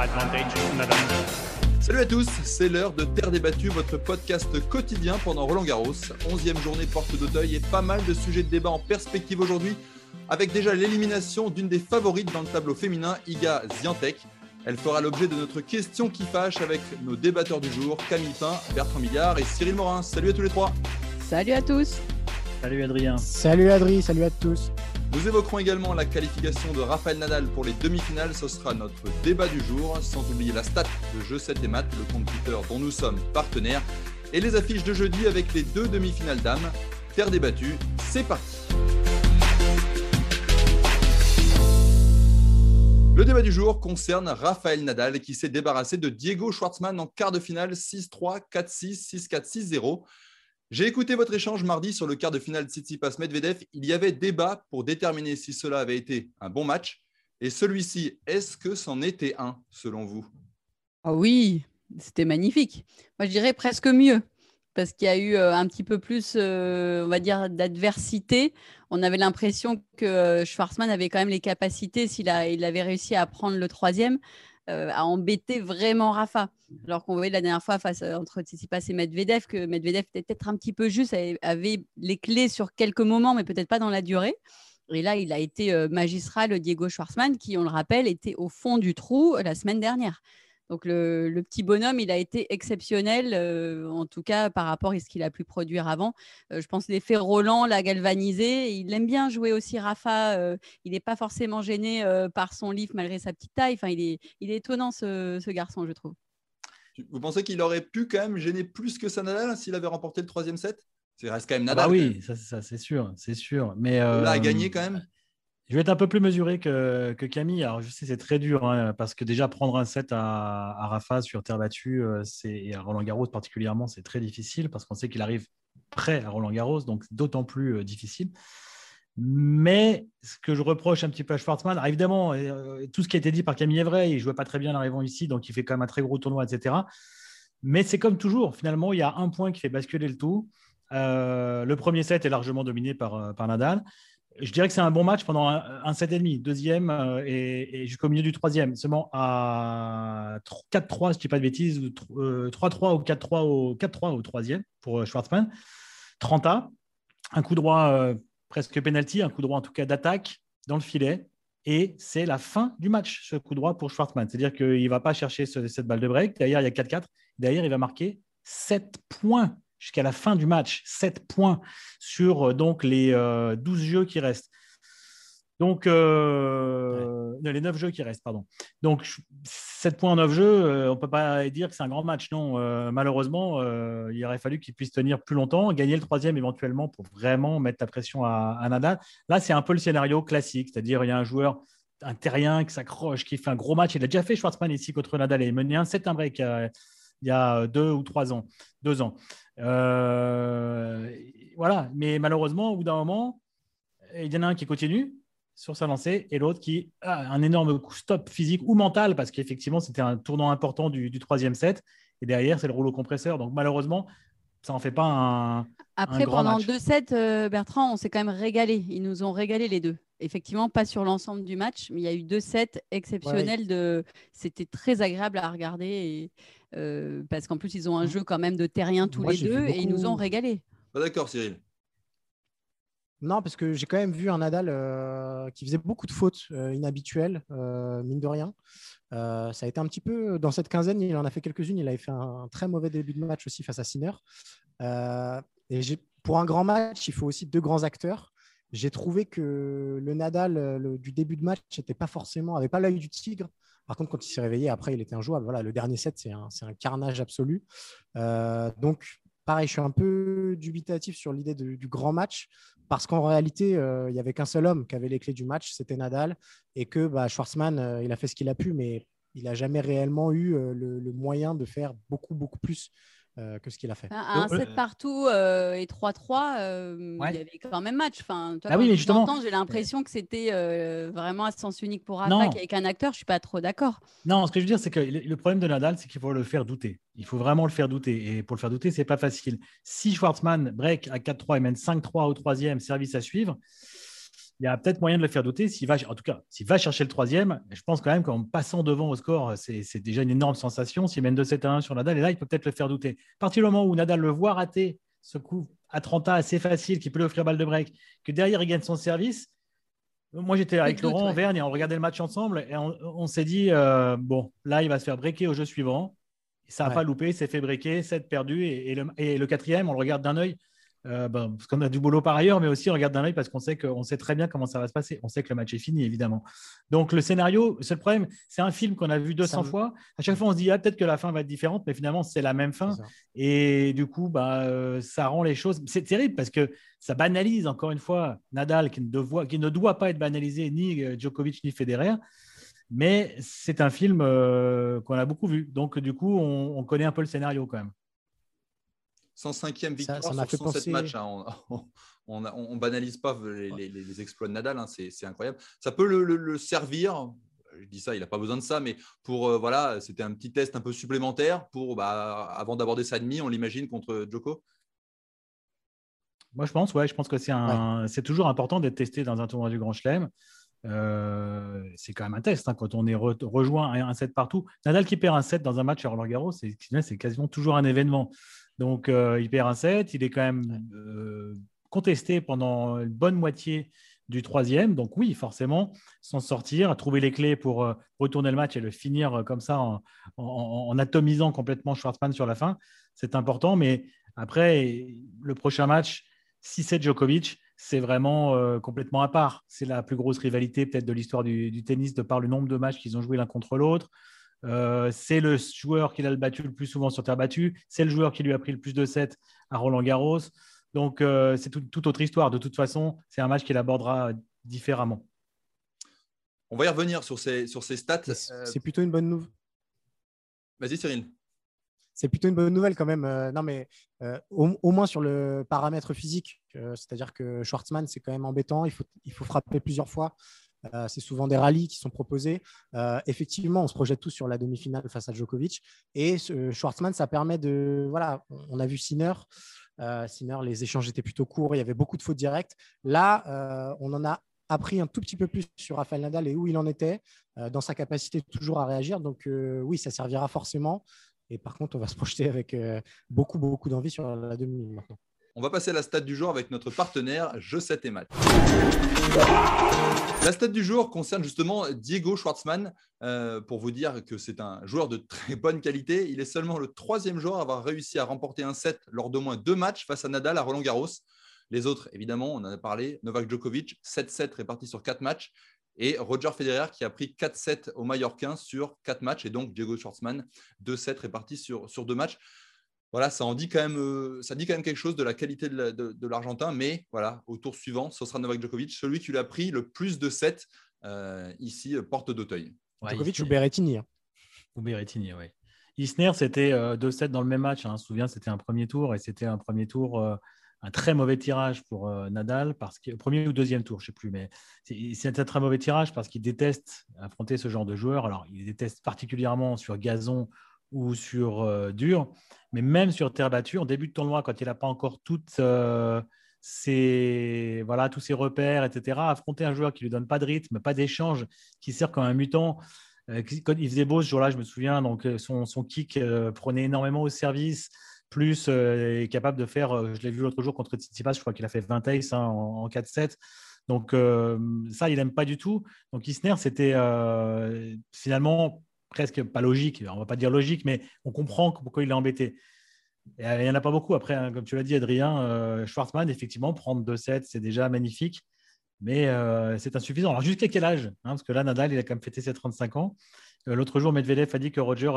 advantage. Salut à tous, c'est l'heure de Terre débattue, votre podcast quotidien pendant Roland Garros. 11e journée porte d'Auteuil et pas mal de sujets de débat en perspective aujourd'hui, avec déjà l'élimination d'une des favorites dans le tableau féminin, Iga Ziantek. Elle fera l'objet de notre question qui fâche avec nos débatteurs du jour, Camille Pain, Bertrand Millard et Cyril Morin. Salut à tous les trois. Salut à tous. Salut Adrien. Salut Adri, salut à tous. Nous évoquerons également la qualification de Rafael Nadal pour les demi-finales. Ce sera notre débat du jour, sans oublier la stat de Jeu 7 et Maths, le compte Twitter dont nous sommes partenaires, et les affiches de jeudi avec les deux demi-finales dames. Terre débattue, c'est parti. Le débat du jour concerne Rafael Nadal qui s'est débarrassé de Diego Schwartzmann en quart de finale 6-3, 4-6, 6-4, 6-0. J'ai écouté votre échange mardi sur le quart de finale Tsitsipas-Medvedev. Il y avait débat pour déterminer si cela avait été un bon match. Et celui-ci, est-ce que c'en était un, selon vous? Ah oui, c'était magnifique. Moi, je dirais presque mieux, parce qu'il y a eu euh, un petit peu plus, euh, on va dire, d'adversité. On avait l'impression que euh, Schwarzman avait quand même les capacités, s'il il avait réussi à prendre le troisième, euh, à embêter vraiment Rafa. Alors qu'on voyait la dernière fois face euh, entre Tsitsipas et Medvedev que Medvedev était peut-être un petit peu juste, avait les clés sur quelques moments, mais peut-être pas dans la durée. Et là, il a été euh, magistral, Diego Schwartzmann, qui, on le rappelle, était au fond du trou la semaine dernière. Donc le, petit bonhomme, il a été exceptionnel, euh, en tout cas par rapport à ce qu'il a pu produire avant. Euh, je pense l'effet Roland l'a galvanisé. Il aime bien jouer aussi Rafa. Euh, il n'est pas forcément gêné par son livre malgré sa petite taille. Enfin, il est, il est étonnant ce, garçon, je trouve. Vous pensez qu'il aurait pu quand même gêner plus que ça Nadal s'il avait remporté le troisième set? C'est reste quand même ah Nadal. Ah oui, ça, c'est sûr, c'est sûr. Mais là, a gagné quand même. Je vais être un peu plus mesuré que, Camille. Alors, je sais, c'est très dur hein, parce que déjà prendre un set à, Rafa sur terre battue euh, et à Roland Garros particulièrement, c'est très difficile parce qu'on sait qu'il arrive prêt à Roland Garros, donc d'autant plus euh, difficile. Mais ce que je reproche un petit peu à Schwartzmann, évidemment, euh, tout ce qui a été dit par Camille est vrai. Il ne jouait pas très bien en arrivant ici, donc il fait quand même un très gros tournoi, etc. Mais c'est comme toujours. Finalement, il y a un point qui fait basculer le tout. le premier set est largement dominé par, par Nadal je dirais que c'est un bon match pendant un, set et demi, deuxième euh, et, jusqu'au milieu du troisième. Seulement à 4-3, je ne dis pas de bêtises, 3-3 euh, ou 4-3 au, 4-3 au troisième pour euh, Schwartzmann. 30 A, un coup droit presque penalty, un coup droit en tout cas d'attaque dans le filet. Et c'est la fin du match, ce coup droit pour Schwartzmann. C'est-à-dire qu'il ne va pas chercher cette balle de break. Derrière, il y a 4-4. Derrière, il va marquer 7 points jusqu'à la fin du match. 7 points sur euh, donc les 12 euh, jeux qui restent. Donc, euh, les 9 jeux qui restent, pardon. Donc, 7 points en 9 jeux, on ne peut pas dire que c'est un grand match. Non, malheureusement, il aurait fallu qu'il puisse tenir plus longtemps, gagner le troisième éventuellement pour vraiment mettre la pression à, Nadal. Là, c'est un peu le scénario classique, c'est-à-dire il y a un joueur, un terrien qui s'accroche, qui fait un gros match. Il a déjà fait Schwarzman ici contre Nadal et mené un 7 un break il y a deux ou trois ans, deux ans. Euh, voilà, mais malheureusement, au bout d'un moment, il y en a un qui continue sur sa lancée et l'autre qui a un énorme stop physique ou mental parce qu'effectivement, c'était un tournant important du, troisième set. Et derrière, c'est le rouleau compresseur. Donc malheureusement, ça n'en fait pas un. Après, pendant deux sets, euh, Bertrand, on s'est quand même régalé. Ils nous ont régalé les deux. Effectivement, pas sur l'ensemble du match, mais il y a eu deux sets exceptionnels. De... C'était très agréable à regarder. Et euh, parce qu'en plus, ils ont un mmh. jeu quand même de terrien tous les deux et ils nous ont régalé. D'accord, Cyril. Non, parce que j'ai quand même vu un Nadal euh, qui faisait beaucoup de fautes euh, inhabituelles, mine de rien. ça a été un petit peu dans cette quinzaine, il en a fait quelques-unes. Il avait fait un, très mauvais début de match aussi face à Sinner. et pour un grand match, il faut aussi deux grands acteurs. J'ai trouvé que le Nadal du début de match n'était pas forcément, avait pas l'œil du tigre. Par contre, quand il s'est réveillé, après, il était injouable. Voilà, le dernier set, c'est un, carnage absolu. Euh, donc, pareil, je suis un peu dubitatif sur l'idée du grand match parce qu'en réalité, euh, il n'y avait qu'un seul homme qui avait les clés du match, c'était Nadal, et que bah, Schwarzman, euh, il a fait ce qu'il a pu, mais il n'a jamais réellement eu le, moyen de faire beaucoup, beaucoup plus que ce qu'il a fait. un 7 partout euh, et 3-3, euh, il y avait quand même match. Enfin, toi, ah oui, mais justement, j'ai l'impression que c'était vraiment à sens unique pour Rafa qu'avec un acteur, je suis pas trop d'accord. Non, ce que je veux dire, c'est que le problème de Nadal, c'est qu'il faut le faire douter. Il faut vraiment le faire douter. Et pour le faire douter, c'est pas facile. Si Schwartzmann break à 4-3 et mène 5-3 au troisième, service à suivre, il y a peut-être moyen de le faire douter. S'il va, en tout cas, s'il va chercher le troisième, je pense quand même qu'en passant devant au score, c'est déjà une énorme sensation. S'il mène 2-7 à 1 sur Nadal, et là, il peut peut-être le faire douter. À partir du moment où Nadal le voit rater ce coup à 30 ans assez facile, qui peut lui offrir balle de break, que derrière, il gagne son service. Moi, j'étais avec Laurent en Vergne et on regardait le match ensemble et on, s'est dit, euh, bon, là, il va se faire breaker au jeu suivant. Ça n'a pas loupé, il s'est fait breaker, 7 perdu et, le, et, le, quatrième, on le regarde d'un œil. Euh, ben, parce qu'on a du boulot par ailleurs, mais aussi on regarde d'un œil parce qu'on sait, qu'on sait très bien comment ça va se passer. On sait que le match est fini, évidemment. Donc le scénario, c'est le problème, c'est un film qu'on a vu 200 fois. À chaque fois, on se dit, ah, peut-être que la fin va être différente, mais finalement, c'est la même fin. Et du coup, bah, euh, ça rend les choses. C'est terrible parce que ça banalise, encore une fois, Nadal, qui ne, doit, qui ne doit pas être banalisé, ni euh, Djokovic, ni Federer. Mais c'est un film qu'on a beaucoup vu. Donc, du coup, on connaît un peu le scénario quand même. 105e victoire ça, sur 107 matchs. Hein. On, on, banalise pas les, exploits de Nadal, hein. c'est incroyable. Ça peut le, servir, je dis ça, il n'a pas besoin de ça, mais pour euh, voilà, c'était un petit test un peu supplémentaire pour bah, avant d'aborder sa demi, on l'imagine contre Djoko? Moi, je pense, ouais, je pense que c'est un, c'est toujours important d'être testé dans un tournoi du Grand Chelem. Euh, c'est quand même un test hein, quand on est rejoint un, set partout. Nadal qui perd un set dans un match à Roland Garros, c'est quasiment toujours un événement. Donc, euh, il perd un set. Il est quand même euh, contesté pendant une bonne moitié du troisième. Donc, oui, forcément, s'en sortir, trouver les clés pour euh, retourner le match et le finir comme ça en, atomisant complètement Schwartzmann sur la fin, c'est important. Mais après, le prochain match, si c'est Djokovic, c'est vraiment complètement à part. C'est la plus grosse rivalité peut-être de l'histoire du, du, tennis de par le nombre de matchs qu'ils ont joué l'un contre l'autre. Euh, c'est le joueur qui l'a battu le plus souvent sur terre battue. C'est le joueur qui lui a pris le plus de sets à Roland Garros. Donc, euh, c'est toute autre histoire. De toute façon, c'est un match qu'il abordera différemment. On va y revenir sur ces, sur ces stats. Euh, c'est plutôt une bonne nouvelle. Vas-y, Cyril. C'est plutôt une bonne nouvelle quand même. non, mais au, moins sur le paramètre physique, c'est-à-dire que Schwartzmann, c'est quand même embêtant. Il faut, il faut frapper plusieurs fois. Euh, c'est souvent des rallyes qui sont proposés. Euh, effectivement, on se projette tous sur la demi-finale face à Djokovic. Et Schwartzmann, ça permet de. Voilà, on a vu Sinner. Euh, Sinner, les échanges étaient plutôt courts. Il y avait beaucoup de fautes directes. Là, on en a appris un tout petit peu plus sur Rafael Nadal et où il en était, dans sa capacité toujours à réagir. Donc, oui, ça servira forcément. Et par contre, on va se projeter avec beaucoup, beaucoup d'envie sur la demi maintenant. On va passer à la stat du jour avec notre partenaire Je 7 et Math. La stat du jour concerne justement Diego Schwartzmann. Euh, pour vous dire que c'est un joueur de très bonne qualité. Il est seulement le troisième joueur à avoir réussi à remporter un set lors d'au moins deux matchs face à Nadal à Roland Garros. Les autres, évidemment, on en a parlé. Novak Djokovic, 7-7 répartis sur 4 matchs. Et Roger Federer qui a pris 4-7 au Mallorquin sur 4 matchs. Et donc Diego Schwartzmann, 2-7 répartis sur, sur 2 matchs voilà, ça en dit quand même, euh, ça dit quand même quelque chose de la qualité de l'Argentin. Mais voilà, au tour suivant, ce sera Novak Djokovic, celui qui lui a pris le plus de 7 euh, ici, euh, porte d'Auteuil. Djokovic ou Berrettini hein. Ou Berrettini, oui. Isner, c'était 2-7 dans le même match. Hein. Je me souviens, c'était un premier tour et c'était un premier tour, un très mauvais tirage pour Nadal, parce que premier ou deuxième tour, je ne sais plus, mais c'est un très mauvais tirage parce qu'il déteste affronter ce genre de joueur. Alors, il déteste particulièrement sur gazon ou sur dur. Mais même sur terre battue, en début de tournoi, quand il n'a pas encore toutes euh, voilà, tous ses repères, etc., affronter un joueur qui ne lui donne pas de rythme, pas d'échange, qui sert comme un mutant. Euh, quand il faisait beau ce jour-là, je me souviens, donc euh, son, son kick prenait énormément au service, plus est capable de faire, je l'ai vu l'autre jour contre Tsitsipas, je crois qu'il a fait 20 aces hein, en, en 4-7. Donc ça, il n'aime pas du tout. Donc Isner, c'était finalement presque pas logique, on va pas dire logique, mais on comprend pourquoi il est embêté. Euh, il n'y en a pas beaucoup. Après, hein, comme tu l'as dit, Adrien, euh, Schwartzmann, effectivement, prendre 2-7, c'est déjà magnifique, mais euh, c'est insuffisant. Alors, jusqu'à quel âge hein, Parce que là, Nadal, il a quand même fêté ses 35 ans. L'autre jour, Medvedev a dit que Roger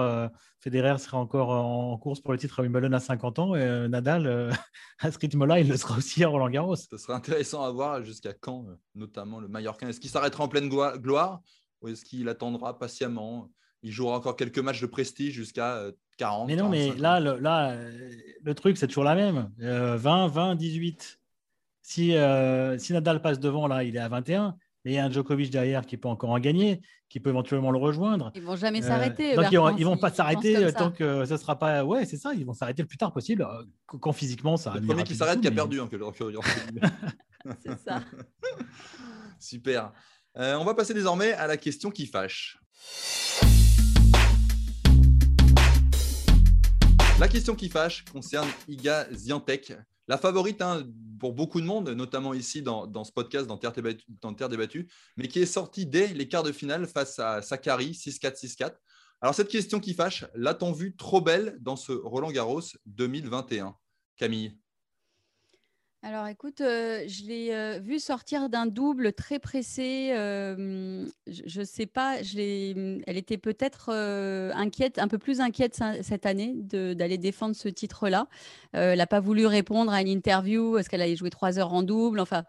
Federer serait encore en course pour le titre à Wimbledon à 50 ans. Et Nadal, à ce rythme-là, il le sera aussi à Roland Garros. Ce serait intéressant à voir jusqu'à quand, notamment le Mallorquin. Est-ce qu'il s'arrêtera en pleine gloire ou est-ce qu'il attendra patiemment il jouera encore quelques matchs de prestige jusqu'à 40. Euh, mais non, mais là, le, là, le truc, c'est toujours la même. 20, 20, 18. Si, euh, si Nadal passe devant, là, il est à 21. Mais il y a un Djokovic derrière qui peut encore en gagner, qui peut éventuellement le rejoindre. Ils vont jamais euh, s'arrêter. donc ils, vont, vont pas s'arrêter tant que ce sera pas. Ouais, c'est ça. Ils vont s'arrêter le plus tard possible, quand physiquement ça. Le premier qui s'arrête qui a perdu. Hein, c'est ça. Super. Euh, on va passer désormais à la question qui fâche. La question qui fâche concerne Iga Ziantek, la favorite hein, pour beaucoup de monde, notamment ici dans, ce podcast, dans Terre, dans Terre débattue, mais qui est sortie dès les quarts de finale face à Sakari 6-4, 6-4. Alors, cette question qui fâche, l'a-t-on vu trop belle dans ce Roland Garros 2021 Camille alors écoute, euh, je l'ai euh, vu sortir d'un double très pressé. Euh, je ne sais pas, je elle était peut-être inquiète, un peu plus inquiète cette année d'aller défendre ce titre-là. elle n'a pas voulu répondre à une interview, est-ce qu'elle allait jouer trois heures en double Enfin,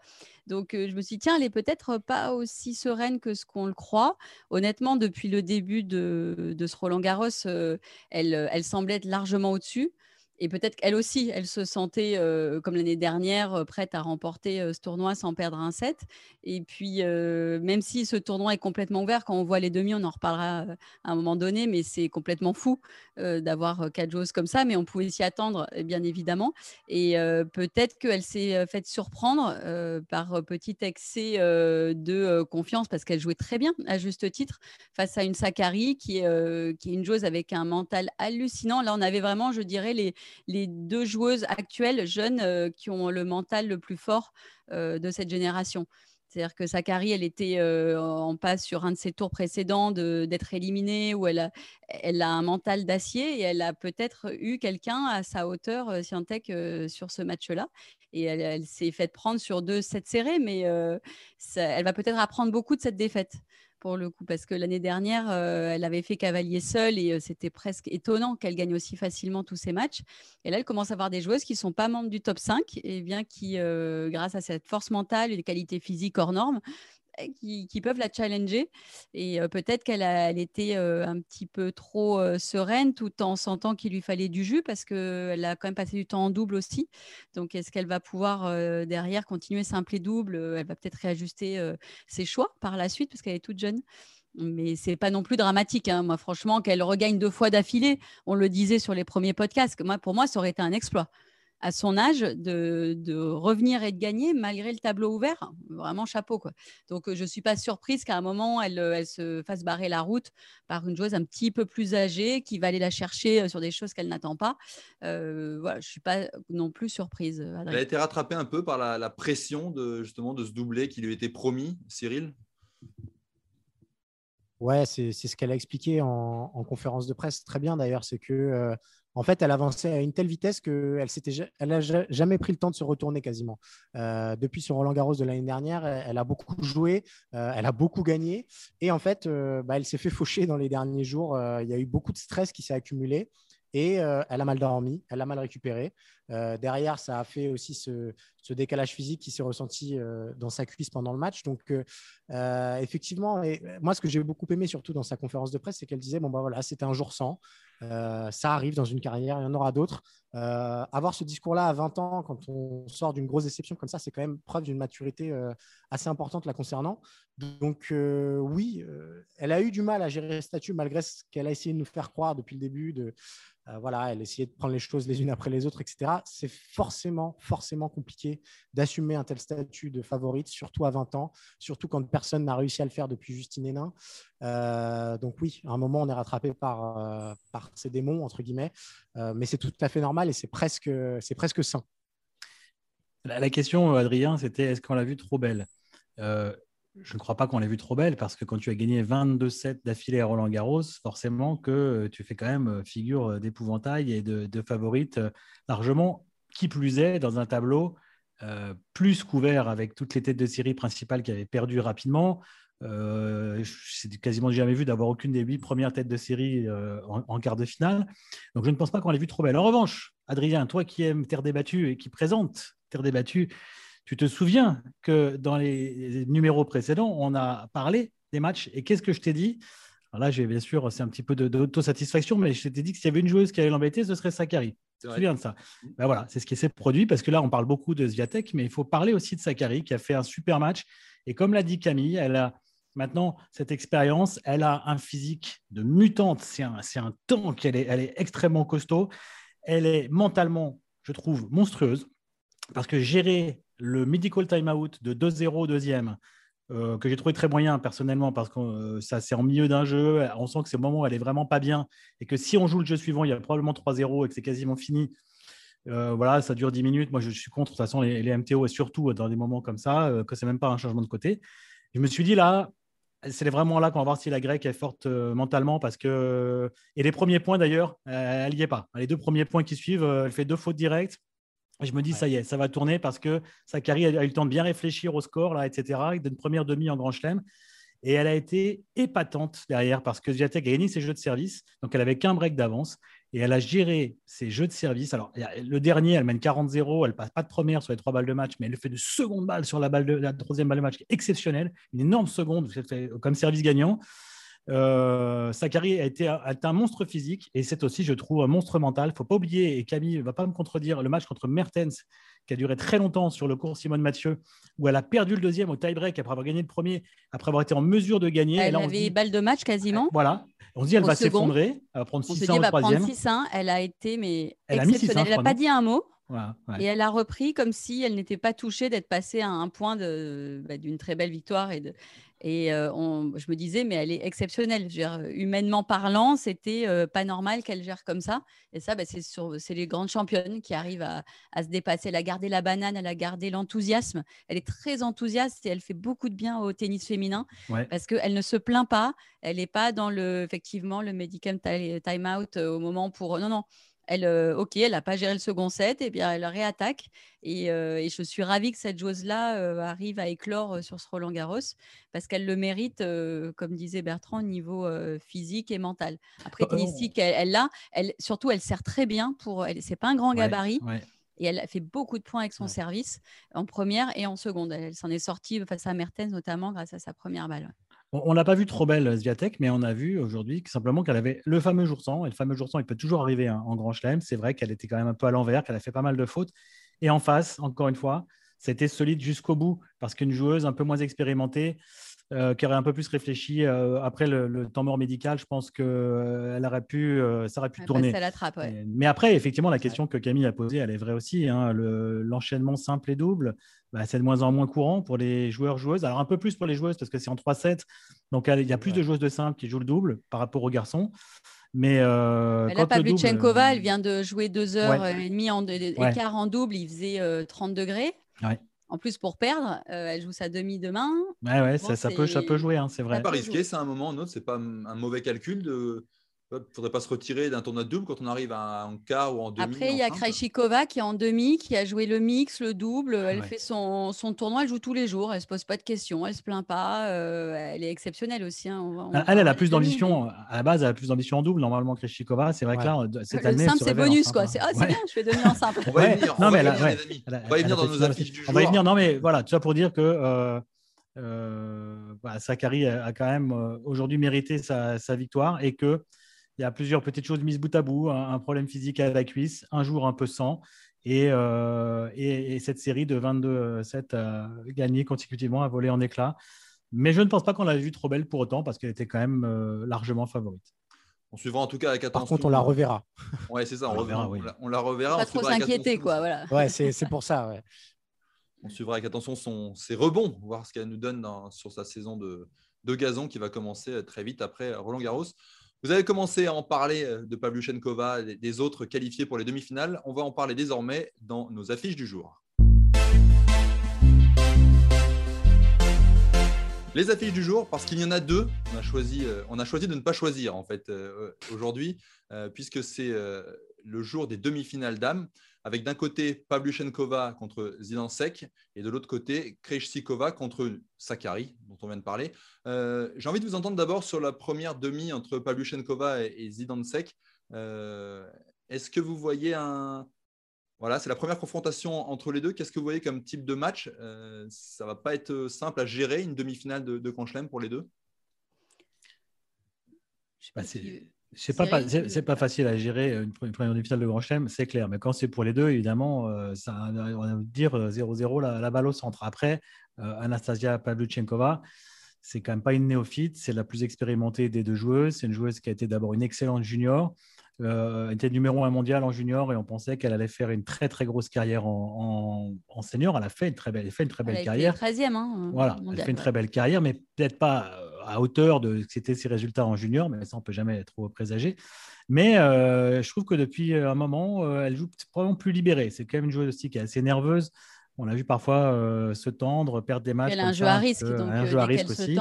donc je me suis dit, tiens, elle est peut-être pas aussi sereine que ce qu'on le croit. Honnêtement, depuis le début de, de ce Roland Garros, elle, elle semblait être largement au-dessus et peut-être qu'elle aussi, elle se sentait, comme l'année dernière, prête à remporter ce tournoi sans perdre un set. Et puis, même si ce tournoi est complètement ouvert, quand on voit les demi, on en reparlera à un moment donné, mais c'est complètement fou d'avoir quatre joueuses comme ça. Mais on pouvait s'y attendre, bien évidemment. Et peut-être qu'elle s'est faite surprendre par petit excès de confiance, parce qu'elle jouait très bien, à juste titre, face à une Sakari qui qui est une joueuse avec un mental hallucinant. Là, on avait vraiment, je dirais, les les deux joueuses actuelles, jeunes, euh, qui ont le mental le plus fort euh, de cette génération. C'est-à-dire que Sakari, elle était euh, en passe sur un de ses tours précédents d'être éliminée, où elle a, elle a un mental d'acier et elle a peut-être eu quelqu'un à sa hauteur, euh, sur ce match-là. Et elle, s'est faite prendre sur deux sets serrés, mais elle va peut-être apprendre beaucoup de cette défaite pour le coup, parce que l'année dernière, euh, elle avait fait cavalier seule et euh, c'était presque étonnant qu'elle gagne aussi facilement tous ses matchs. Et là, elle commence à avoir des joueuses qui ne sont pas membres du top 5 et bien qui, euh, grâce à cette force mentale et des qualités physiques hors normes, qui, peuvent la challenger. Et peut-être qu'elle elle était un petit peu trop sereine tout en sentant qu'il lui fallait du jus parce qu'elle a quand même passé du temps en double aussi. Donc, est-ce qu'elle va pouvoir derrière continuer simple et double Elle va peut-être réajuster ses choix par la suite parce qu'elle est toute jeune mais c'est pas non plus dramatique. Hein. Moi, franchement, qu'elle regagne deux fois d'affilée, on le disait sur les premiers podcasts. Moi, pour moi, ça aurait été un exploit à son âge de, revenir et de gagner malgré le tableau ouvert. Vraiment chapeau. Quoi. Donc, je ne suis pas surprise qu'à un moment, elle, elle, se fasse barrer la route par une joueuse un petit peu plus âgée qui va aller la chercher euh, sur des choses qu'elle n'attend pas. Euh, voilà, je ne suis pas non plus surprise. Elle a été rattrapée un peu par la, pression de, justement de ce doublé qui lui était promis, Cyril? Ouais, c'est ce qu'elle a expliqué en, conférence de presse très bien d'ailleurs. C'est que euh, en fait, elle avançait à une telle vitesse qu'elle n'a elle jamais pris le temps de se retourner quasiment. Euh, depuis son Roland Garros de l'année dernière, elle, a beaucoup joué, euh, elle a beaucoup gagné. Et en fait, bah, elle s'est fait faucher dans les derniers jours. il y a eu beaucoup de stress qui s'est accumulé. Et elle a mal dormi, elle a mal récupéré. Derrière, ça a fait aussi ce, décalage physique qui s'est ressenti dans sa cuisse pendant le match. Donc, effectivement, et moi, ce que j'ai beaucoup aimé surtout dans sa conférence de presse, c'est qu'elle disait bon, bah voilà, c'était un jour sans. Euh, ça arrive dans une carrière, il y en aura d'autres. Euh, avoir ce discours-là à 20 ans, quand on sort d'une grosse déception comme ça, c'est quand même preuve d'une maturité euh, assez importante la concernant. Donc oui, elle a eu du mal à gérer le statut malgré ce qu'elle a essayé de nous faire croire depuis le début, de, euh, voilà, elle essayait de prendre les choses les unes après les autres, etc. C'est forcément, forcément compliqué d'assumer un tel statut de favorite, surtout à 20 ans, surtout quand personne n'a réussi à le faire depuis Justine Hénin. Euh, donc oui, à un moment, on est rattrapé par, euh, par ces démons, entre guillemets, mais c'est tout à fait normal et c'est presque, c'est presque sain. La, question, Adrien, c'était est-ce qu'on l'a vue trop belle? Je ne crois pas qu'on l'ait vue trop belle parce que quand tu as gagné 22 sets d'affilée à Roland Garros, forcément que euh, tu fais quand même euh, figure euh, d'épouvantail et de, favorite largement. Qui plus est, dans un tableau plus couvert avec toutes les têtes de série principales qui avaient perdu rapidement. Euh, c'est quasiment jamais vu d'avoir aucune des huit premières têtes de série en, en, quart de finale. Donc je ne pense pas qu'on l'ait vue trop belle. En revanche, Adrien, toi qui aimes Terre débattue et qui présente Terre débattue, tu te souviens que dans les numéros précédents, on a parlé des matchs. Et qu'est-ce que je t'ai dit? Alors Là, j'ai bien sûr, c'est un petit peu d'autosatisfaction, mais je t'ai dit que s'il y avait une joueuse qui allait l'embêter, ce serait Sakari. Tu te souviens de ça? Ben voilà, C'est ce qui s'est produit parce que là, on parle beaucoup de Zviatek, mais il faut parler aussi de Sakari qui a fait un super match. Et comme l'a dit Camille, elle a maintenant cette expérience. Elle a un physique de mutante. C'est un, un tank. Elle est, elle est extrêmement costaud. Elle est mentalement, je trouve, monstrueuse parce que gérer le medical timeout de 2-0 deuxième euh, que j'ai trouvé très moyen personnellement parce que euh, ça c'est en milieu d'un jeu. On sent que c'est le moment où elle est vraiment pas bien et que si on joue le jeu suivant, il y a probablement 3-0 et que c'est quasiment fini. Euh, voilà, ça dure 10 minutes. Moi, je suis contre de toute façon les, MTO et surtout dans des moments comme ça, que c'est même pas un changement de côté. Je me suis dit là, c'est vraiment là qu'on va voir si la grecque est forte mentalement parce que. Et les premiers points d'ailleurs, elle n'y est pas. Les deux premiers points qui suivent, elle fait deux fautes directes je me dis, ça y est, ça va tourner parce que Sakari a, eu le temps de bien réfléchir au score, là, etc. D'une première demi en Grand Chelem. Et elle a été épatante derrière parce que Zviatek a gagné ses jeux de service. Donc, elle avait qu'un break d'avance. Et elle a géré ses jeux de service. Alors, le dernier, elle mène 40-0. Elle passe pas de première sur les trois balles de match, mais elle fait de seconde balle sur la, balle de, la troisième balle de match qui est exceptionnelle. Une énorme seconde comme service gagnant. Euh, Sakari a été un monstre physique et c'est aussi, je trouve, un monstre mental. Il ne faut pas oublier, et Camille ne va pas me contredire, le match contre Mertens qui a duré très longtemps sur le cours Simone Mathieu, où elle a perdu le deuxième au tie-break après avoir gagné le premier, après avoir été en mesure de gagner. Elle avait balle de match quasiment. Voilà. On se dit, elle va s'effondrer, elle va prendre 6 1 au troisième. Prendre 6 Elle a été, mais elle exceptionnelle. elle n'a pas dit un mot. Et elle a repris comme si elle n'était pas touchée d'être passée à un point bah, d'une très belle victoire et de, et je me disais, mais elle est exceptionnelle. humainement parlant, c'était pas normal qu'elle gère comme ça. Et ça, bah, c'est les grandes championnes qui arrivent à, se dépasser. Elle a gardé la banane, elle a gardé l'enthousiasme. Elle est très enthousiaste et elle fait beaucoup de bien au tennis féminin parce qu'elle ne se plaint pas. Elle n'est pas dans le, effectivement, le medicam time out au moment pour. Non, non elle, euh, ok, elle n'a pas géré le second set, et bien elle réattaque. Et, euh, je suis ravie que cette joueuse-là euh, arrive à éclore sur ce Roland Garros parce qu'elle le mérite, comme disait Bertrand, au niveau physique et mental. Après, tennistique, elle, elle, elle, surtout, elle sert très bien pour. C'est pas un grand gabarit. Et elle a fait beaucoup de points avec son service en première et en seconde. Elle s'en est sortie face à Mertens, notamment grâce à sa première balle. On l'a pas vu trop belle, Zviatek, mais on a vu aujourd'hui simplement qu'elle avait le fameux jour sans. Et le fameux jour sans, il peut toujours arriver hein, en grand chelem. C'est vrai qu'elle était quand même un peu à l'envers, qu'elle a fait pas mal de fautes. Et en face, encore une fois, c'était solide jusqu'au bout parce qu'une joueuse un peu moins expérimentée, euh, qui aurait un peu plus réfléchi euh, après le, temps mort médical, je pense que euh, elle aurait pu, ça aurait pu tourner. La trappe, Mais après, effectivement, la question que Camille a posée, elle est vraie aussi. Hein, l'enchaînement simple et double, bah, c'est de moins en moins courant pour les joueurs joueuses. Alors un peu plus pour les joueuses parce que c'est en 3-7, donc il y a plus de joueuses de simple qui jouent le double par rapport aux garçons. Mais, euh, là, Pavlyuchenkova, elle vient de jouer 2h30 en écart en double, il faisait 30 degrés. En plus, pour perdre, euh, elle joue sa demi demain. Ouais, ouais, ça, peut, ça peut jouer, hein, c'est vrai. Pas risqué, c'est un moment ou un autre, c'est pas un mauvais calcul de il ne faudrait pas se retirer d'un tournoi de double quand on arrive à en quart ou en demi. Après, il y a Krejcikova qui est en demi, qui a joué le mix, le double. Elle fait son, son, tournoi, elle joue tous les jours. Elle ne se pose pas de questions, elle ne se plaint pas. Euh, elle est exceptionnelle aussi. Hein. elle, elle a plus d'ambition. À la base, elle a plus d'ambition en double. Normalement, Krejcikova, c'est vrai que là, cette le année. simple, c'est bonus. quoi. C'est ah, bien, je fais demi en simple. on va y venir. Non, mais on va y venir dans nos affiches du jour. On va y venir. Non, mais voilà, tout ça pour dire que. Euh, euh, bah, Sakari a, quand même aujourd'hui mérité sa, sa, victoire et que il y a plusieurs petites choses mises bout à bout, un, problème physique à la cuisse, un jour un peu sans, et, euh, et, cette série de 22-7 a gagné consécutivement, a volé en éclats. Mais je ne pense pas qu'on l'a vue trop belle pour autant, parce qu'elle était quand même euh, largement favorite. On suivra en tout cas avec attention. Par contre, on la reverra. Ouais, c'est ça. On, reverra, on, la, reverra. Pas trop s'inquiéter, quoi. Voilà. Ouais, c'est pour ça. Ouais. On suivra avec attention son, ses rebonds, voir ce qu'elle nous donne sur sa saison de, de gazon qui va commencer très vite après Roland Garros. Vous avez commencé à en parler euh, de Pavlyuchenkova et des autres qualifiés pour les demi-finales. On va en parler désormais dans nos affiches du jour. Les affiches du jour, parce qu'il y en a deux, on a choisi, euh, on a choisi de ne pas choisir en fait euh, aujourd'hui, puisque c'est le jour des demi-finales dames avec d'un côté Pavlyuchenkova contre Zidansek et de l'autre côté Krejcikova contre Sakari, dont on vient de parler. Euh, j'ai envie de vous entendre d'abord sur la première demi entre Pavlyuchenkova et, et Zidansek. Euh, est-ce que vous voyez un... Voilà, c'est la première confrontation entre les deux. Qu'est-ce que vous voyez comme type de match? Euh, Ça va pas être simple à gérer une demi-finale de, de pour les deux? Je sais pas si... C'est pas, c'est pas facile à gérer une, première demi-finale de Grand Chelem, c'est clair. Mais quand c'est pour les deux, évidemment, euh, ça, on va dire 0-0 euh, la, balle au centre. Après, euh, Anastasia Pavlyuchenkova, c'est quand même pas une néophyte, c'est la plus expérimentée des deux joueuses. C'est une joueuse qui a été d'abord une excellente junior, euh, était numéro un mondial en junior et on pensait qu'elle allait faire une très très grosse carrière en, en, senior. Elle a fait une très belle, fait une très belle elle carrière. 13e. Hein, voilà, elle fait une très belle carrière, mais peut-être pas à hauteur de ce qu'étaient ses résultats en junior, mais ça on peut jamais trop présager. Mais euh, je trouve que depuis un moment, euh, elle joue probablement plus libérée. C'est quand même une joueuse aussi qui est assez nerveuse. On l'a vu parfois se tendre, perdre des matchs. Elle a un jeu à risque, donc un jeu à risque aussi.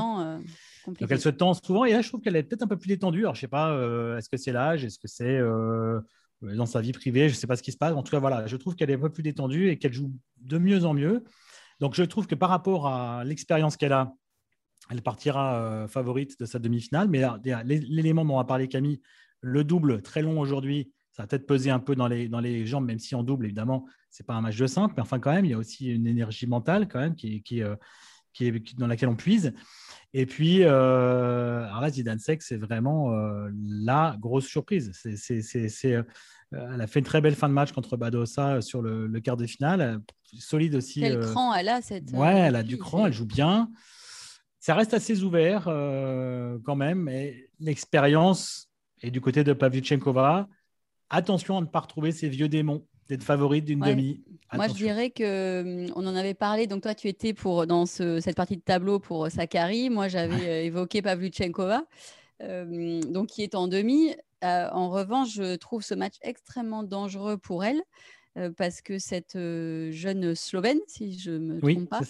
Donc elle se tend souvent et là je trouve qu'elle est peut-être un peu plus détendue. Alors je sais pas, euh, est-ce que c'est l'âge, est-ce que c'est euh, dans sa vie privée, je sais pas ce qui se passe. En tout cas voilà, je trouve qu'elle est un peu plus détendue et qu'elle joue de mieux en mieux. Donc je trouve que par rapport à l'expérience qu'elle a, elle partira euh, favorite de sa demi-finale. Mais l'élément dont on a parlé Camille, le double très long aujourd'hui, ça va peut-être peser un peu dans les, dans les jambes, même si en double évidemment c'est pas un match de simple, mais enfin quand même il y a aussi une énergie mentale quand même qui, qui, qui est dans laquelle on puise. Et puis, euh, Zidane Sek, c'est vraiment euh, la grosse surprise. C'est, euh, elle a fait une très belle fin de match contre Badosa sur le, quart de finale. Solide aussi. Quel cran elle a cette. Ouais, elle a du cran, elle joue bien. Ça reste assez ouvert quand même, mais l'expérience est du côté de Pavlyuchenkova. Attention à ne pas retrouver ces vieux démons d'être favorite d'une demi. Moi, je dirais que hum, on en avait parlé. Donc, toi, tu étais pour, dans cette partie de tableau pour Sakari. Moi, j'avais euh, évoqué Pavlyuchenkova, euh, donc qui est en demi. Euh, en revanche, je trouve ce match extrêmement dangereux pour elle. parce que cette jeune Slovène, si je me trompe pas,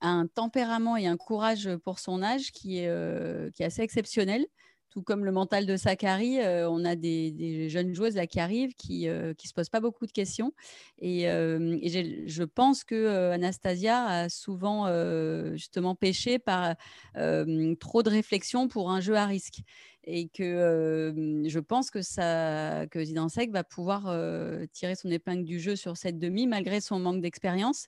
a un tempérament et un courage pour son âge qui est, qui est assez exceptionnel tout comme le mental de Sakari, euh, on a des, jeunes joueuses là qui arrivent qui ne euh, se posent pas beaucoup de questions. Et, euh, je pense que Anastasia a souvent justement pêché par trop de réflexion pour un jeu à risque. Et que je pense que, ça, que Zidansek va pouvoir tirer son épingle du jeu sur cette demi malgré son manque d'expérience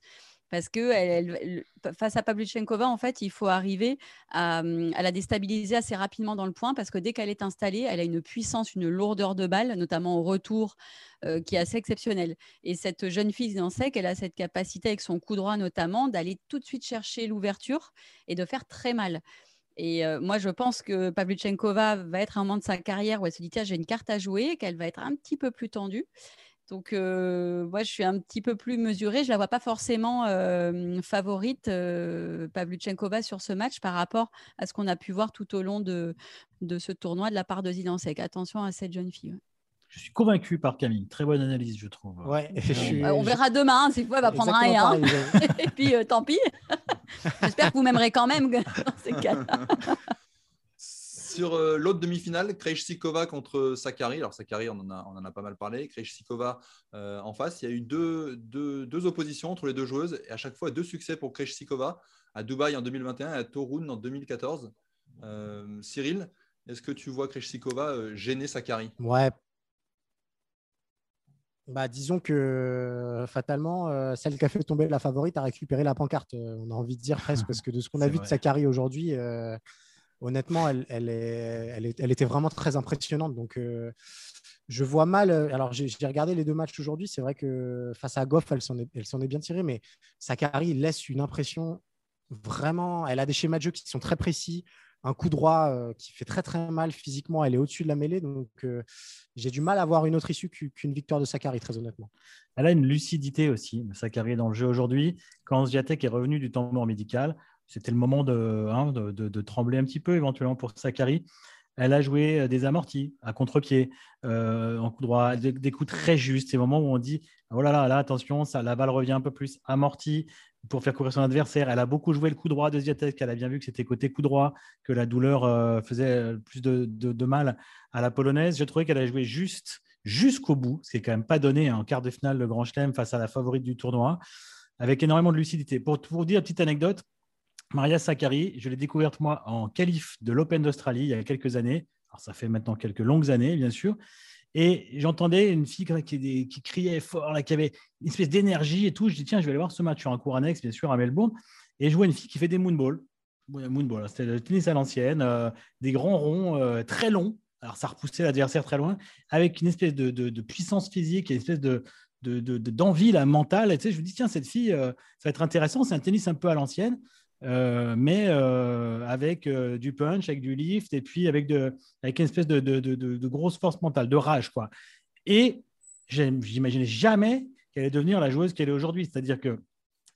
parce que elle, face à Pavlyuchenkova, en fait, il faut arriver à, la déstabiliser assez rapidement dans le point parce que dès qu'elle est installée, elle a une puissance, une lourdeur de balle, notamment au retour, euh, qui est assez exceptionnelle. Et cette jeune fille sait qu'elle a cette capacité avec son coup droit notamment d'aller tout de suite chercher l'ouverture et de faire très mal. Et euh, moi, je pense que Pavlyuchenkova va être un moment de sa carrière où elle se dit tiens, j'ai une carte à jouer, qu'elle va être un petit peu plus tendue. Donc, euh, moi, je suis un petit peu plus mesurée. Je ne la vois pas forcément euh, favorite, euh, Pavluchenkova, sur ce match par rapport à ce qu'on a pu voir tout au long de, de ce tournoi de la part de Zidansek. Attention à cette jeune fille. Je suis convaincu par Camille. Très bonne analyse, je trouve. Ouais, On verra demain. C'est quoi, elle va prendre un et un. et puis, tant pis. J'espère que vous m'aimerez quand même dans ces cas-là. Sur euh, l'autre demi-finale, Krejcikova contre Sakari. Alors, Sakari, on en a, on en a pas mal parlé. Krejcikova euh, en face. Il y a eu deux, deux, oppositions entre les deux joueuses et à chaque fois deux succès pour Krejcikova à Dubaï en 2021 et à Torun en 2014. Euh, Cyril, est-ce que tu vois Krejcikova gêner Sakari Ouais. Bah, disons que fatalement, celle qui a fait tomber la favorite a récupéré la pancarte. on a envie de dire presque, parce que de ce qu'on a vu de Sakari aujourd'hui, honnêtement, elle, était vraiment très impressionnante. Donc, euh, je vois mal. Euh, alors, j'ai regardé les deux matchs aujourd'hui. C'est vrai que face à Goff, elle s'en est, bien tirée, mais Sakari laisse une impression vraiment. Elle a des schémas de jeu qui sont très précis. Un coup droit euh, qui fait très très mal physiquement, elle est au-dessus de la mêlée. Donc, j'ai du mal à voir une autre issue qu'une victoire de Sakari, très honnêtement. Elle a une lucidité aussi, Sakari, dans le jeu aujourd'hui. Quand Zviatek est revenu du temps médical, c'était le moment hein, de, trembler un petit peu éventuellement pour Sakari. Elle a joué euh, des amortis à contre-pied, euh, en coup droit, des, coups très justes. Ces moments où on dit oh là là, là attention, ça, la balle revient un peu plus amortie pour faire courir son adversaire. Elle a beaucoup joué le coup droit de Ziatek. Elle a bien vu que c'était côté coup droit, que la douleur euh, faisait plus de, mal à la polonaise. Je trouvais qu'elle a joué juste jusqu'au bout, ce qui n'est quand même pas donné en quart de finale de Grand Chelem face à la favorite du tournoi, avec énormément de lucidité. Pour, pour dire une petite anecdote, Maria Sakkari, je l'ai découverte moi en qualif de l'Open d'Australie il y a quelques années. Alors, ça fait maintenant quelques longues années, bien sûr. Et j'entendais une fille qui, criait fort, là, qui avait une espèce d'énergie et tout. Je dis, tiens, je vais aller voir ce match sur un cours annexe, bien sûr, à Melbourne. Et je vois une fille qui fait des moonballs. Moonball, c'était le tennis à l'ancienne, euh, des grands ronds euh, très longs. Alors, ça repoussait l'adversaire très loin, avec une espèce de, puissance physique et une espèce de, d'envie mentale. tu sais, je me dis, tiens, cette fille, euh, ça va être intéressant. C'est un tennis un peu à l'ancienne. Euh, mais euh, avec euh, du punch, avec du lift, et puis avec, avec une espèce de, de, de, de grosse force mentale, de rage. Quoi. Et j'imaginais jamais qu'elle allait devenir la joueuse qu'elle est aujourd'hui. C'est-à-dire que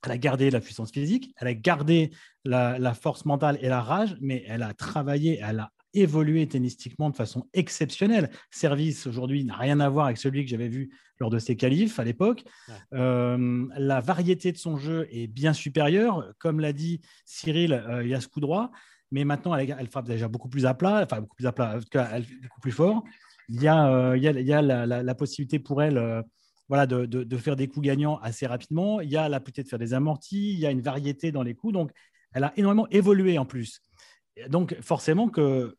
elle a gardé la puissance physique, elle a gardé la, la, force mentale et la rage, mais elle a travaillé, elle a évolué tennistiquement de façon exceptionnelle. Service aujourd'hui n'a rien à voir avec celui que j'avais vu lors de ses qualifs à l'époque. Euh, la variété de son jeu est bien supérieure. Comme l'a dit Cyril, euh, il y a ce coup droit, mais maintenant elle, frappe déjà beaucoup plus à plat, enfin beaucoup plus à plat, en tout cas beaucoup plus fort. Il y a, euh, il y a, il y a la, la, possibilité pour elle voilà, de, de, de, faire des coups gagnants assez rapidement. Il y a la possibilité de faire des amortis, il y a une variété dans les coups. Donc, elle a énormément évolué en plus donc, forcément, que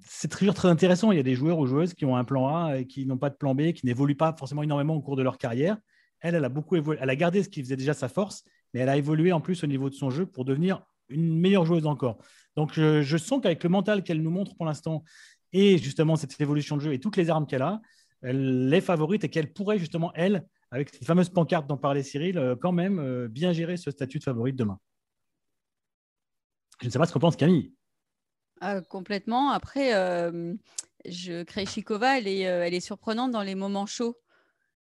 c'est toujours très intéressant. Il y a des joueurs ou joueuses qui ont un plan A et qui n'ont pas de plan B, qui n'évoluent pas forcément énormément au cours de leur carrière. Elle, elle a beaucoup évolué. Elle a gardé ce qui faisait déjà sa force, mais elle a évolué en plus au niveau de son jeu pour devenir une meilleure joueuse encore. Donc, je, sens qu'avec le mental qu'elle nous montre pour l'instant et justement cette évolution de jeu et toutes les armes qu'elle a, elle est favorite et qu'elle pourrait justement, elle, avec cette fameuse pancarte dont parlait Cyril, euh, quand même euh, bien gérer ce statut de favorite demain. Je ne sais pas ce qu'en pense Camille. Ah, complètement. Après, euh, je, Krejcikova, elle est, euh, elle est surprenante dans les moments chauds.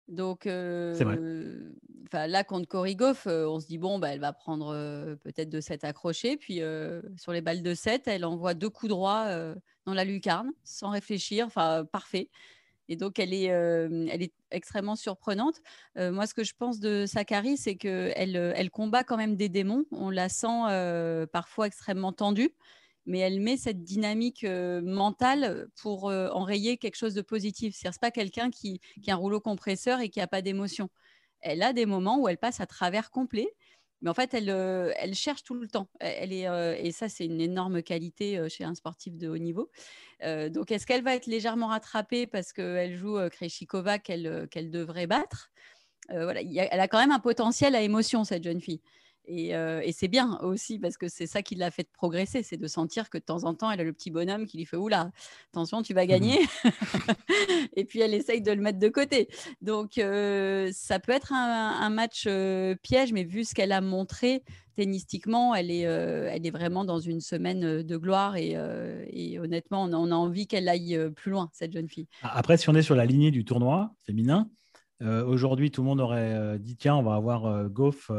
Donc, euh, là, contre Korigov, on se dit, bon, bah, elle va prendre peut-être de 7 accrochés. Puis, sur les balles de 7, elle envoie deux coups droits dans la lucarne, sans réfléchir. Enfin, parfait. Et donc, elle est, elle est extrêmement surprenante. moi, ce que je pense de Sakari, c'est qu'elle elle combat quand même des démons. On la sent parfois extrêmement tendue mais elle met cette dynamique mentale pour enrayer quelque chose de positif. Ce n'est pas quelqu'un qui, qui, a un rouleau compresseur et qui n'a pas d'émotion. Elle a des moments où elle passe à travers complet, mais en fait, elle, elle cherche tout le temps. Elle est, et ça, c'est une énorme qualité chez un sportif de haut niveau. donc, est-ce qu'elle va être légèrement rattrapée parce qu'elle joue Krejcikova qu'elle qu'elle devrait battre? Voilà, Elle a quand même un potentiel à émotion, cette jeune fille. Euh, et, c'est bien aussi parce que c'est ça qui l'a fait progresser, c'est de sentir que de temps en temps, elle a le petit bonhomme qui lui fait Oula, attention, tu vas mmh gagner. et puis elle essaye de le mettre de côté. Donc euh, ça peut être un, match euh, piège, mais vu ce qu'elle a montré tennistiquement, elle est, elle est vraiment dans une semaine de gloire et, honnêtement, on on a envie qu'elle aille plus loin, cette jeune fille. Après, si on est sur la lignée du tournoi féminin, euh, aujourd'hui, tout le monde aurait euh, dit tiens, on va avoir euh, Goff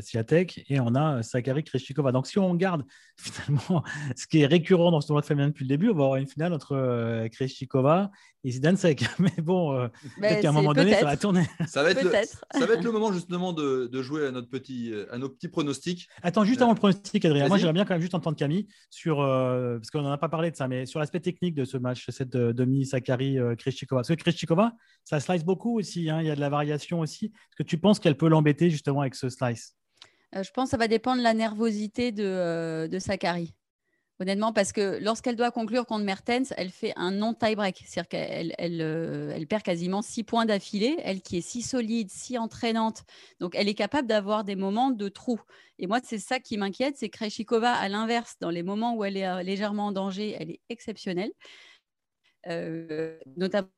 Siatek et on a Sakari Kreshikova. Donc, si on garde finalement ce qui est récurrent dans ce tournoi de féminin depuis le début, on va avoir une finale entre Kreshikova et Zidansek. Mais bon, peut-être qu'à un moment donné, ça va tourner. Ça va être, le, ça va être le moment justement de, de, jouer à, notre petit, à nos petits pronostics. Attends, juste avant le pronostic, Adrien, moi j'aimerais bien quand même juste entendre Camille sur, parce qu'on n'en a pas parlé de ça, mais sur l'aspect technique de ce match, cette demi Sakari Kreshikova. Parce que Kreshikova, ça slice beaucoup aussi. Hein, y a de la variation aussi. Est-ce que tu penses qu'elle peut l'embêter justement avec ce slice? Euh, Je pense que ça va dépendre de la nervosité de, euh, de Sakari. Honnêtement, parce que lorsqu'elle doit conclure contre Mertens, elle fait un non tie-break. C'est-à-dire qu'elle elle, euh, elle, perd quasiment six points d'affilée, elle qui est si solide, si entraînante. Donc, elle est capable d'avoir des moments de trou. Et moi, c'est ça qui m'inquiète, c'est Krejcikova, à l'inverse, dans les moments où elle est légèrement en danger, elle est exceptionnelle. notamment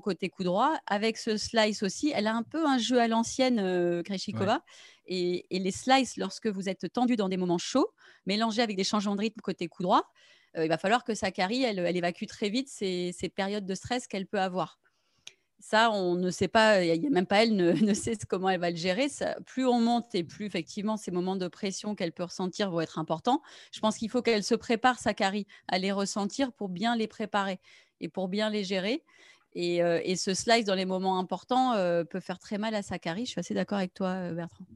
côté coup droit. Avec ce slice aussi, elle a un peu un jeu à l'ancienne, euh, Krejcikova. Et, les slices, lorsque vous êtes tendu dans des moments chauds, mélangés avec des changements de rythme côté coup droit, euh, il va falloir que Sakari, elle, elle évacue très vite ces, périodes de stress qu'elle peut avoir. Ça, on ne sait pas, il n'y a, même pas elle ne, ne, sait comment elle va le gérer. Ça, plus on monte et plus effectivement ces moments de pression qu'elle peut ressentir vont être importants. Je pense qu'il faut qu'elle se prépare, Sakari, à les ressentir pour bien les préparer et pour bien les gérer. Euh, et, ce slice dans les moments importants euh, peut faire très mal à Sakari. Je suis assez d'accord avec toi, euh, Bertrand.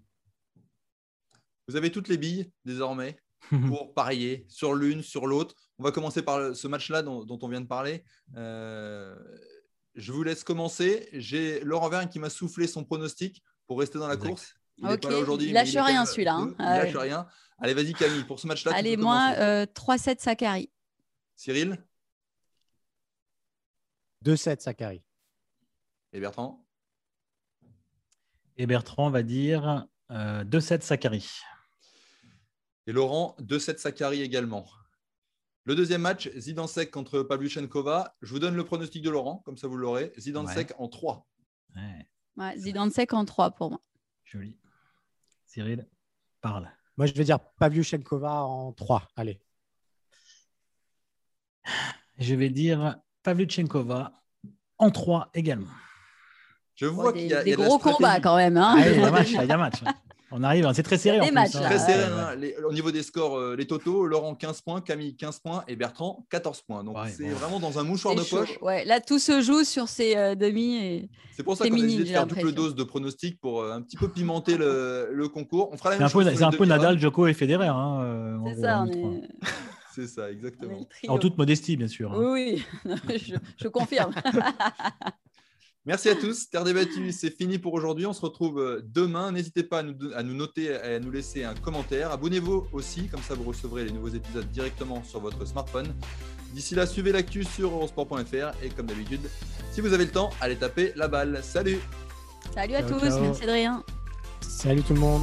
Vous avez toutes les billes désormais pour parier sur l'une, sur l'autre. On va commencer par ce match-là dont, on vient de parler. je vous laisse commencer. J'ai Laurent Verne qui m'a soufflé son pronostic pour rester dans la course. Il ne lâche rien celui-là. Hein. Il lâche rien. Allez, vas-y Camille, pour ce match-là. Allez, moi, 3-7 Sakari. Cyril 2-7 Sakari. Et Bertrand? Et Bertrand va dire 2-7 euh, Sakari. Et Laurent, 2-7 Sakari également. Le deuxième match, Zidansek contre Pavlyuchenkova. Je vous donne le pronostic de Laurent, comme ça vous l'aurez. Zidansek en 3. Ouais. Zidansek en 3 pour moi. Joli. Cyril, parle. Moi, je vais dire Pavlyuchenkova en 3. Allez. Je vais dire Pavlyuchenkova en 3 également. Je vois Des, qu'il y a, des y a gros stratégie. combats quand même. Hein. Ah, il y a un match, il y a un match. On arrive, hein, c'est très serré. Il y a en des plus, matchs, hein. Très serré. Ouais, hein. Les- au niveau des scores, euh, les totaux, Laurent 15 points, Camille 15 points et Bertrand 14 points. Donc Ouais, c'est bon. vraiment dans un mouchoir de chaud. poche. Ouais, là, tout se joue sur ces euh, demi. Et... C'est pour ça qu'on a décidé de faire double dose de pronostics pour euh, un petit peu pimenter le, le concours. On fera la C'est même un peu, chose. sur c'est un les peu demi-hommes. Nadal, Djoko et Federer. hein, euh, C'est ça, on est, C'est ça, exactement. En toute modestie, bien sûr. hein. Oui, oui, je, je confirme. Merci à tous. Terre débattue, c'est fini pour aujourd'hui. On se retrouve euh, demain. N'hésitez pas à nous, à nous noter et à nous laisser un commentaire. Abonnez-vous aussi, comme ça vous recevrez les nouveaux épisodes directement sur votre smartphone. D'ici là, suivez l'actu sur eurosport.fr et comme d'habitude, si vous avez le temps, allez taper la balle. Salut Salut à Ciao, tous, ciao. merci Adrien. Salut tout le monde.